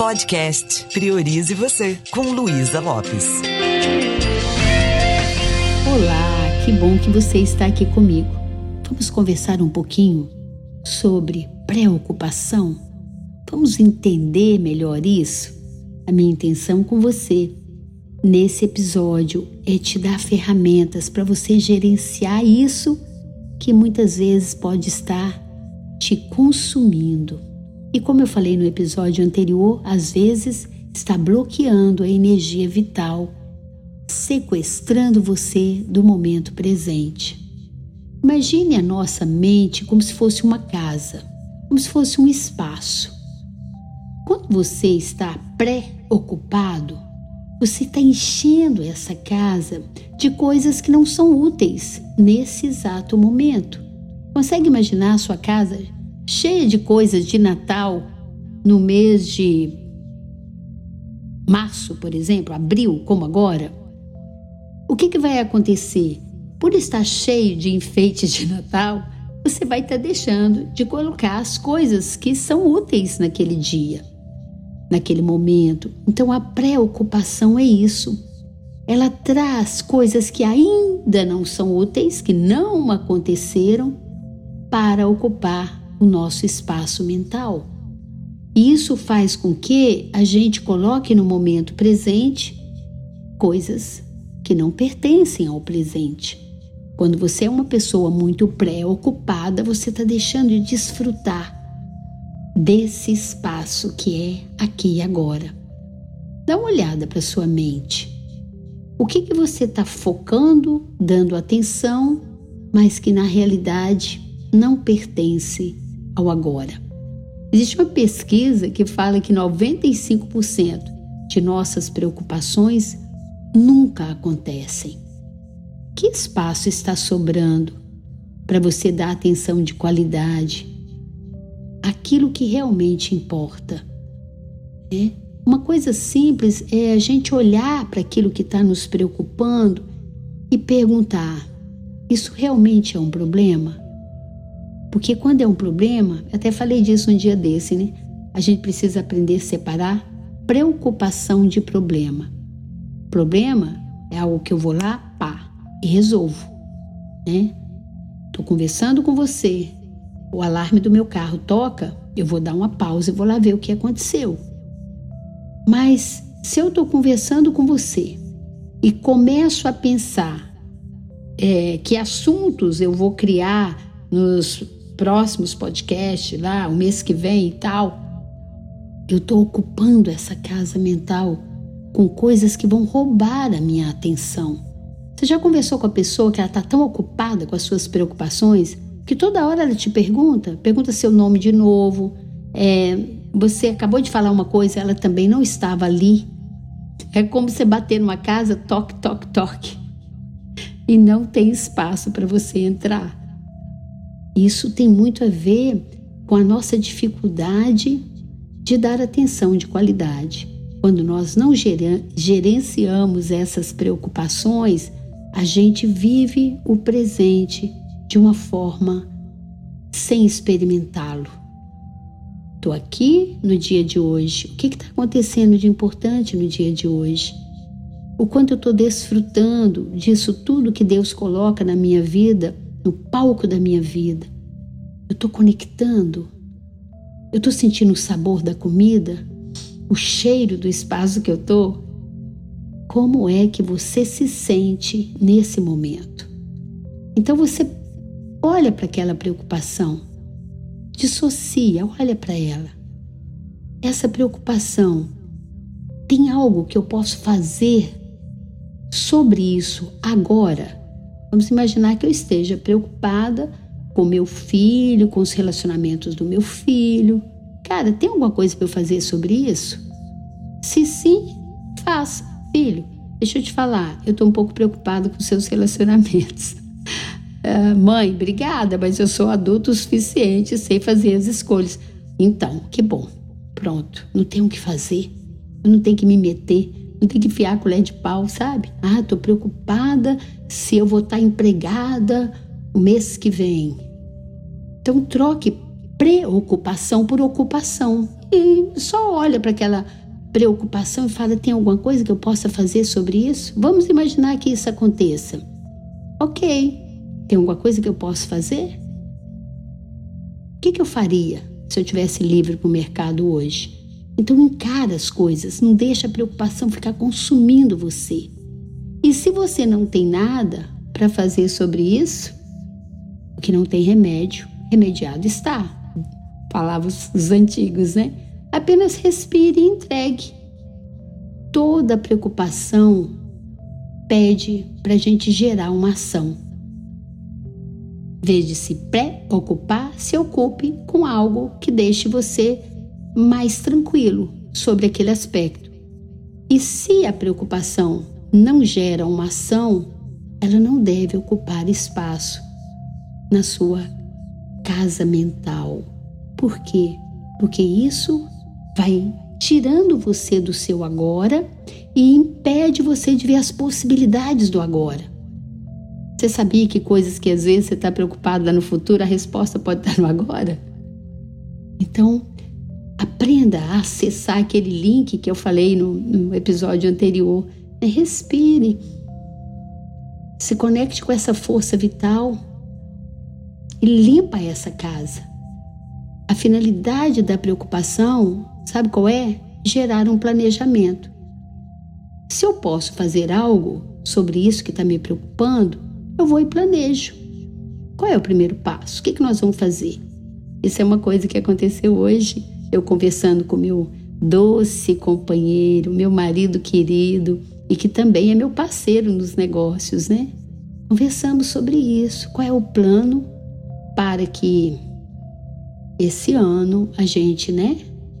Podcast Priorize Você, com Luísa Lopes. Olá, que bom que você está aqui comigo. Vamos conversar um pouquinho sobre preocupação? Vamos entender melhor isso? A minha intenção com você nesse episódio é te dar ferramentas para você gerenciar isso que muitas vezes pode estar te consumindo. E como eu falei no episódio anterior, às vezes está bloqueando a energia vital, sequestrando você do momento presente. Imagine a nossa mente como se fosse uma casa, como se fosse um espaço. Quando você está pré-ocupado, você está enchendo essa casa de coisas que não são úteis nesse exato momento. Consegue imaginar a sua casa cheia de coisas de Natal no mês de março, por exemplo, abril, como agora, o que, que vai acontecer? Por estar cheio de enfeites de Natal, você vai estar deixando de colocar as coisas que são úteis naquele dia, naquele momento. Então a preocupação é isso. Ela traz coisas que ainda não são úteis, que não aconteceram, para ocupar o nosso espaço mental. E isso faz com que a gente coloque no momento presente coisas que não pertencem ao presente. Quando você é uma pessoa muito preocupada, você está deixando de desfrutar desse espaço que é aqui e agora. Dá uma olhada para sua mente. O que, que você está focando, dando atenção, mas que na realidade não pertence ao agora. Existe uma pesquisa que fala que 95% de nossas preocupações nunca acontecem. Que espaço está sobrando para você dar atenção de qualidade aquilo que realmente importa? É? Uma coisa simples é a gente olhar para aquilo que está nos preocupando e perguntar: isso realmente é um problema? Porque quando é um problema, até falei disso um dia desse, né? A gente precisa aprender a separar preocupação de problema. Problema é algo que eu vou lá, pá, e resolvo, né? Tô conversando com você, o alarme do meu carro toca, eu vou dar uma pausa e vou lá ver o que aconteceu. Mas se eu estou conversando com você e começo a pensar é, que assuntos eu vou criar nos próximos podcasts, lá, o mês que vem e tal, eu estou ocupando essa casa mental com coisas que vão roubar a minha atenção. Você já conversou com a pessoa que ela está tão ocupada com as suas preocupações que toda hora ela te pergunta, pergunta seu nome de novo, é, você acabou de falar uma coisa, ela também não estava ali. É como você bater numa casa, toque, toque, toque, e não tem espaço para você entrar. Isso tem muito a ver com a nossa dificuldade de dar atenção de qualidade. Quando nós não gerenciamos essas preocupações, a gente vive o presente de uma forma sem experimentá-lo. Estou aqui no dia de hoje. O que está acontecendo de importante no dia de hoje? O quanto eu estou desfrutando disso tudo que Deus coloca na minha vida no palco da minha vida. Eu estou conectando. Eu estou sentindo o sabor da comida, o cheiro do espaço que eu estou. Como é que você se sente nesse momento? Então você olha para aquela preocupação, dissocia, olha para ela. Essa preocupação tem algo que eu posso fazer sobre isso agora? Vamos imaginar que eu esteja preocupada com meu filho, com os relacionamentos do meu filho. Cara, tem alguma coisa para eu fazer sobre isso? Se sim, faça. Filho, deixa eu te falar, eu estou um pouco preocupada com seus relacionamentos. Uh, mãe, obrigada, mas eu sou adulto o suficiente, sei fazer as escolhas. Então, que bom. Pronto, não tenho o que fazer, eu não tenho que me meter não tem que enfiar a colher de pau, sabe? Ah, tô preocupada se eu vou estar empregada o mês que vem. Então troque preocupação por ocupação. e só olha para aquela preocupação e fala: tem alguma coisa que eu possa fazer sobre isso? Vamos imaginar que isso aconteça. Ok, tem alguma coisa que eu posso fazer? O que, que eu faria se eu tivesse livre para o mercado hoje? Então encara as coisas, não deixa a preocupação ficar consumindo você. E se você não tem nada para fazer sobre isso, o que não tem remédio, remediado está. Falavam os antigos, né? Apenas respire e entregue. Toda preocupação pede para a gente gerar uma ação. Em vez de se preocupar, se ocupe com algo que deixe você mais tranquilo sobre aquele aspecto. E se a preocupação não gera uma ação, ela não deve ocupar espaço na sua casa mental. Por quê? Porque isso vai tirando você do seu agora e impede você de ver as possibilidades do agora. Você sabia que coisas que às vezes você está preocupado lá no futuro, a resposta pode estar no agora? Então, aprenda a acessar aquele link que eu falei no, no episódio anterior. Né? Respire. Se conecte com essa força vital e limpa essa casa. A finalidade da preocupação, sabe qual é? Gerar um planejamento. Se eu posso fazer algo sobre isso que está me preocupando, eu vou e planejo. Qual é o primeiro passo? O que, que nós vamos fazer? Isso é uma coisa que aconteceu hoje, eu conversando com meu doce companheiro, meu marido querido e que também é meu parceiro nos negócios, né? Conversamos sobre isso. Qual é o plano para que esse ano a gente, né,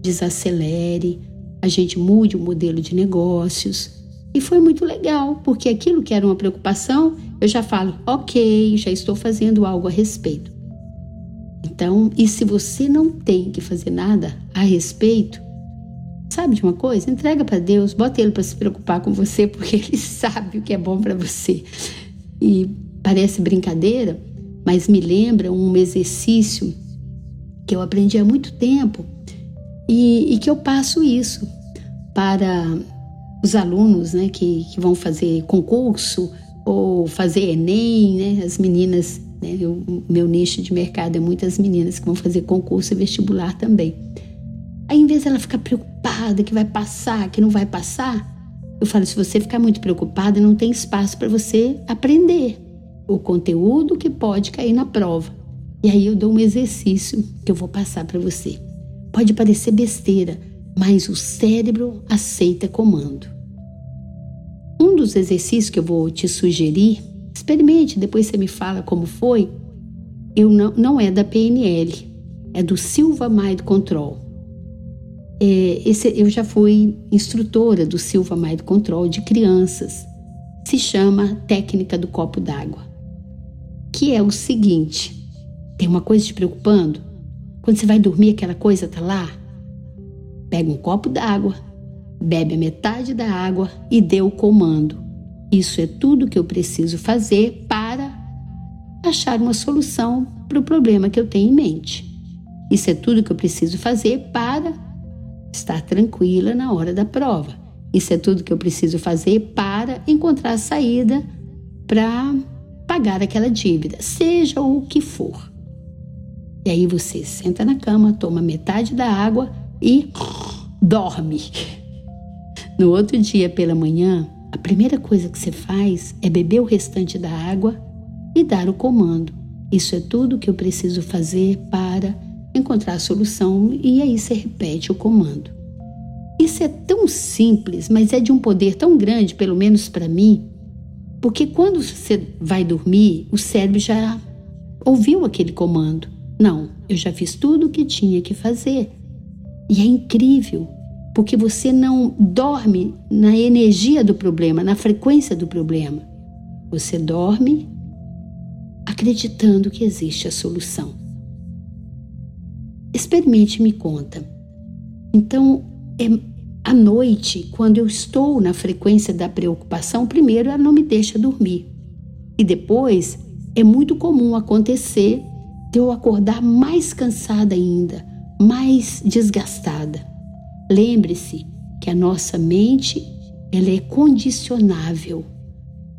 desacelere, a gente mude o modelo de negócios. E foi muito legal, porque aquilo que era uma preocupação, eu já falo, ok, já estou fazendo algo a respeito. Então, e se você não tem que fazer nada a respeito, sabe de uma coisa? Entrega para Deus, bota ele para se preocupar com você, porque ele sabe o que é bom para você. E parece brincadeira, mas me lembra um exercício que eu aprendi há muito tempo e, e que eu passo isso para os alunos né, que, que vão fazer concurso ou fazer Enem, né, as meninas, né, o meu nicho de mercado é muitas meninas que vão fazer concurso e vestibular também. Aí, em vez dela ficar preocupada que vai passar, que não vai passar, eu falo: se você ficar muito preocupada, não tem espaço para você aprender o conteúdo que pode cair na prova. E aí eu dou um exercício que eu vou passar para você. Pode parecer besteira, mas o cérebro aceita comando. Um dos exercícios que eu vou te sugerir, experimente, depois você me fala como foi. Eu não, não é da PNL, é do Silva Mind Control. É, esse, eu já fui instrutora do Silva Mind Control de crianças. Se chama técnica do copo d'água, que é o seguinte: tem uma coisa te preocupando? Quando você vai dormir, aquela coisa tá lá? Pega um copo d'água, bebe a metade da água e dê o comando. Isso é tudo que eu preciso fazer para achar uma solução para o problema que eu tenho em mente. Isso é tudo que eu preciso fazer para estar tranquila na hora da prova. Isso é tudo que eu preciso fazer para encontrar a saída para pagar aquela dívida, seja o que for. E aí você senta na cama, toma metade da água e dorme. No outro dia pela manhã, a primeira coisa que você faz é beber o restante da água e dar o comando. Isso é tudo que eu preciso fazer para encontrar a solução e aí você repete o comando. Isso é tão simples, mas é de um poder tão grande, pelo menos para mim, porque quando você vai dormir, o cérebro já ouviu aquele comando. Não, eu já fiz tudo o que tinha que fazer. E é incrível, porque você não dorme na energia do problema, na frequência do problema. Você dorme acreditando que existe a solução. Experimente me conta. Então, é, à noite, quando eu estou na frequência da preocupação, primeiro ela não me deixa dormir. E depois, é muito comum acontecer de eu acordar mais cansada ainda, mais desgastada. Lembre-se que a nossa mente ela é condicionável.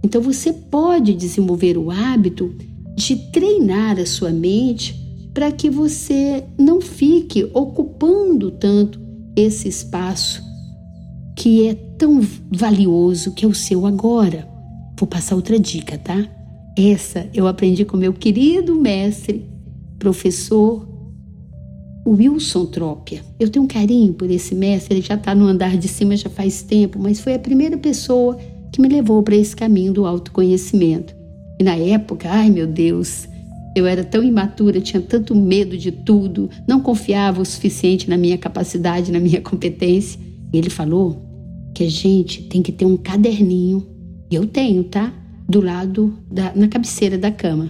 Então você pode desenvolver o hábito de treinar a sua mente para que você não fique ocupando tanto esse espaço que é tão valioso que é o seu agora. Vou passar outra dica, tá? Essa eu aprendi com meu querido mestre, professor Wilson Trópia. Eu tenho um carinho por esse mestre, ele já está no andar de cima já faz tempo, mas foi a primeira pessoa que me levou para esse caminho do autoconhecimento. E na época, ai meu Deus, eu era tão imatura, tinha tanto medo de tudo, não confiava o suficiente na minha capacidade, na minha competência. E ele falou que a gente tem que ter um caderninho, e eu tenho, tá? Do lado, da, na cabeceira da cama.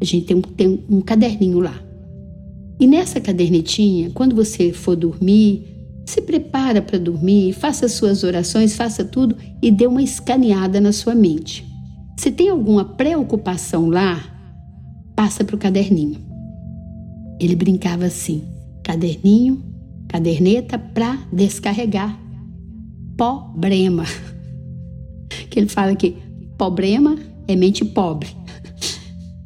A gente tem tem um caderninho lá. E nessa cadernetinha, quando você for dormir, se prepara para dormir, faça suas orações, faça tudo e dê uma escaneada na sua mente. Se tem alguma preocupação lá, passa para o caderninho. Ele brincava assim: caderninho, caderneta para descarregar. Problema. Que ele fala que problema é mente pobre.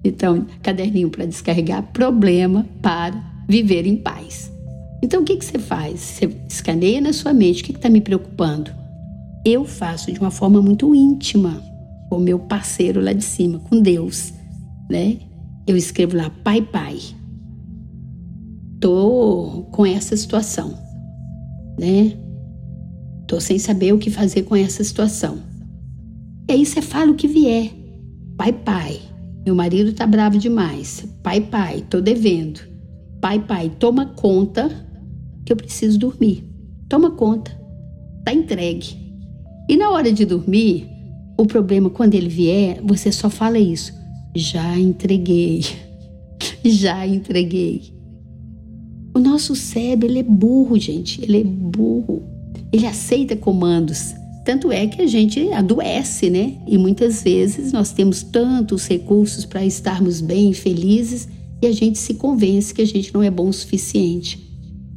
Então, caderninho para descarregar, problema para viver em paz. Então, o que, que você faz? Você escaneia na sua mente: o que está me preocupando? Eu faço de uma forma muito íntima com o meu parceiro lá de cima, com Deus, né? eu escrevo lá pai pai. Tô com essa situação, né? Tô sem saber o que fazer com essa situação. E aí você fala o que vier. Pai pai, meu marido tá bravo demais. Pai pai, tô devendo. Pai pai, toma conta que eu preciso dormir. Toma conta. Tá entregue. E na hora de dormir, o problema quando ele vier, você só fala isso. Já entreguei. Já entreguei. O nosso cérebro, ele é burro, gente. Ele é burro. Ele aceita comandos. Tanto é que a gente adoece, né? E muitas vezes nós temos tantos recursos para estarmos bem, felizes, e a gente se convence que a gente não é bom o suficiente.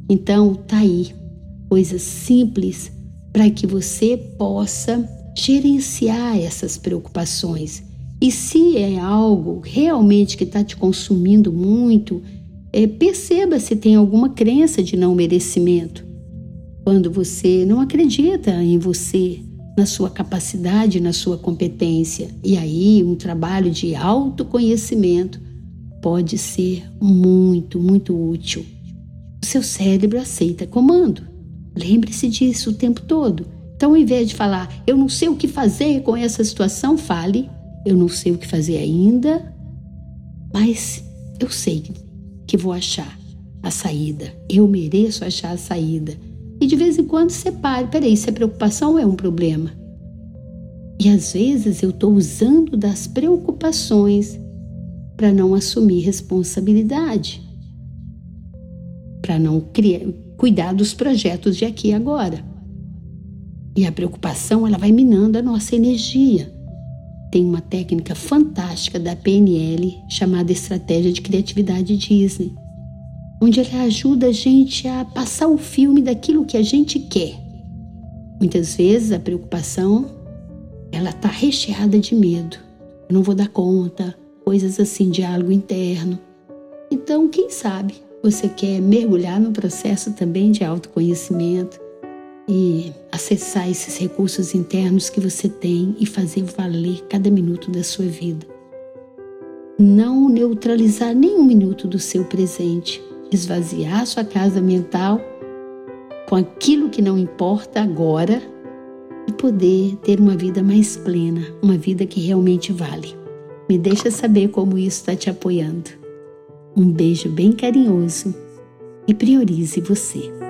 Então, tá aí coisas simples para que você possa gerenciar essas preocupações e se é algo realmente que está te consumindo muito, é, perceba se tem alguma crença de não merecimento. Quando você não acredita em você, na sua capacidade, na sua competência. E aí, um trabalho de autoconhecimento pode ser muito, muito útil. O seu cérebro aceita comando. Lembre-se disso o tempo todo. Então, ao invés de falar, eu não sei o que fazer com essa situação, fale, eu não sei o que fazer ainda, mas eu sei que vou achar a saída. Eu mereço achar a saída. E de vez em quando separe. Peraí, se a preocupação é um problema. E às vezes eu estou usando das preocupações para não assumir responsabilidade, para não criar, cuidar dos projetos de aqui e agora. E a preocupação ela vai minando a nossa energia tem uma técnica fantástica da PNL chamada Estratégia de Criatividade Disney, onde ela ajuda a gente a passar o filme daquilo que a gente quer. Muitas vezes a preocupação ela está recheada de medo. Eu não vou dar conta, coisas assim, diálogo interno. Então, quem sabe você quer mergulhar no processo também de autoconhecimento, e acessar esses recursos internos que você tem e fazer valer cada minuto da sua vida. Não neutralizar nenhum minuto do seu presente, esvaziar sua casa mental com aquilo que não importa agora e poder ter uma vida mais plena, uma vida que realmente vale. Me deixa saber como isso está te apoiando. Um beijo bem carinhoso e priorize você.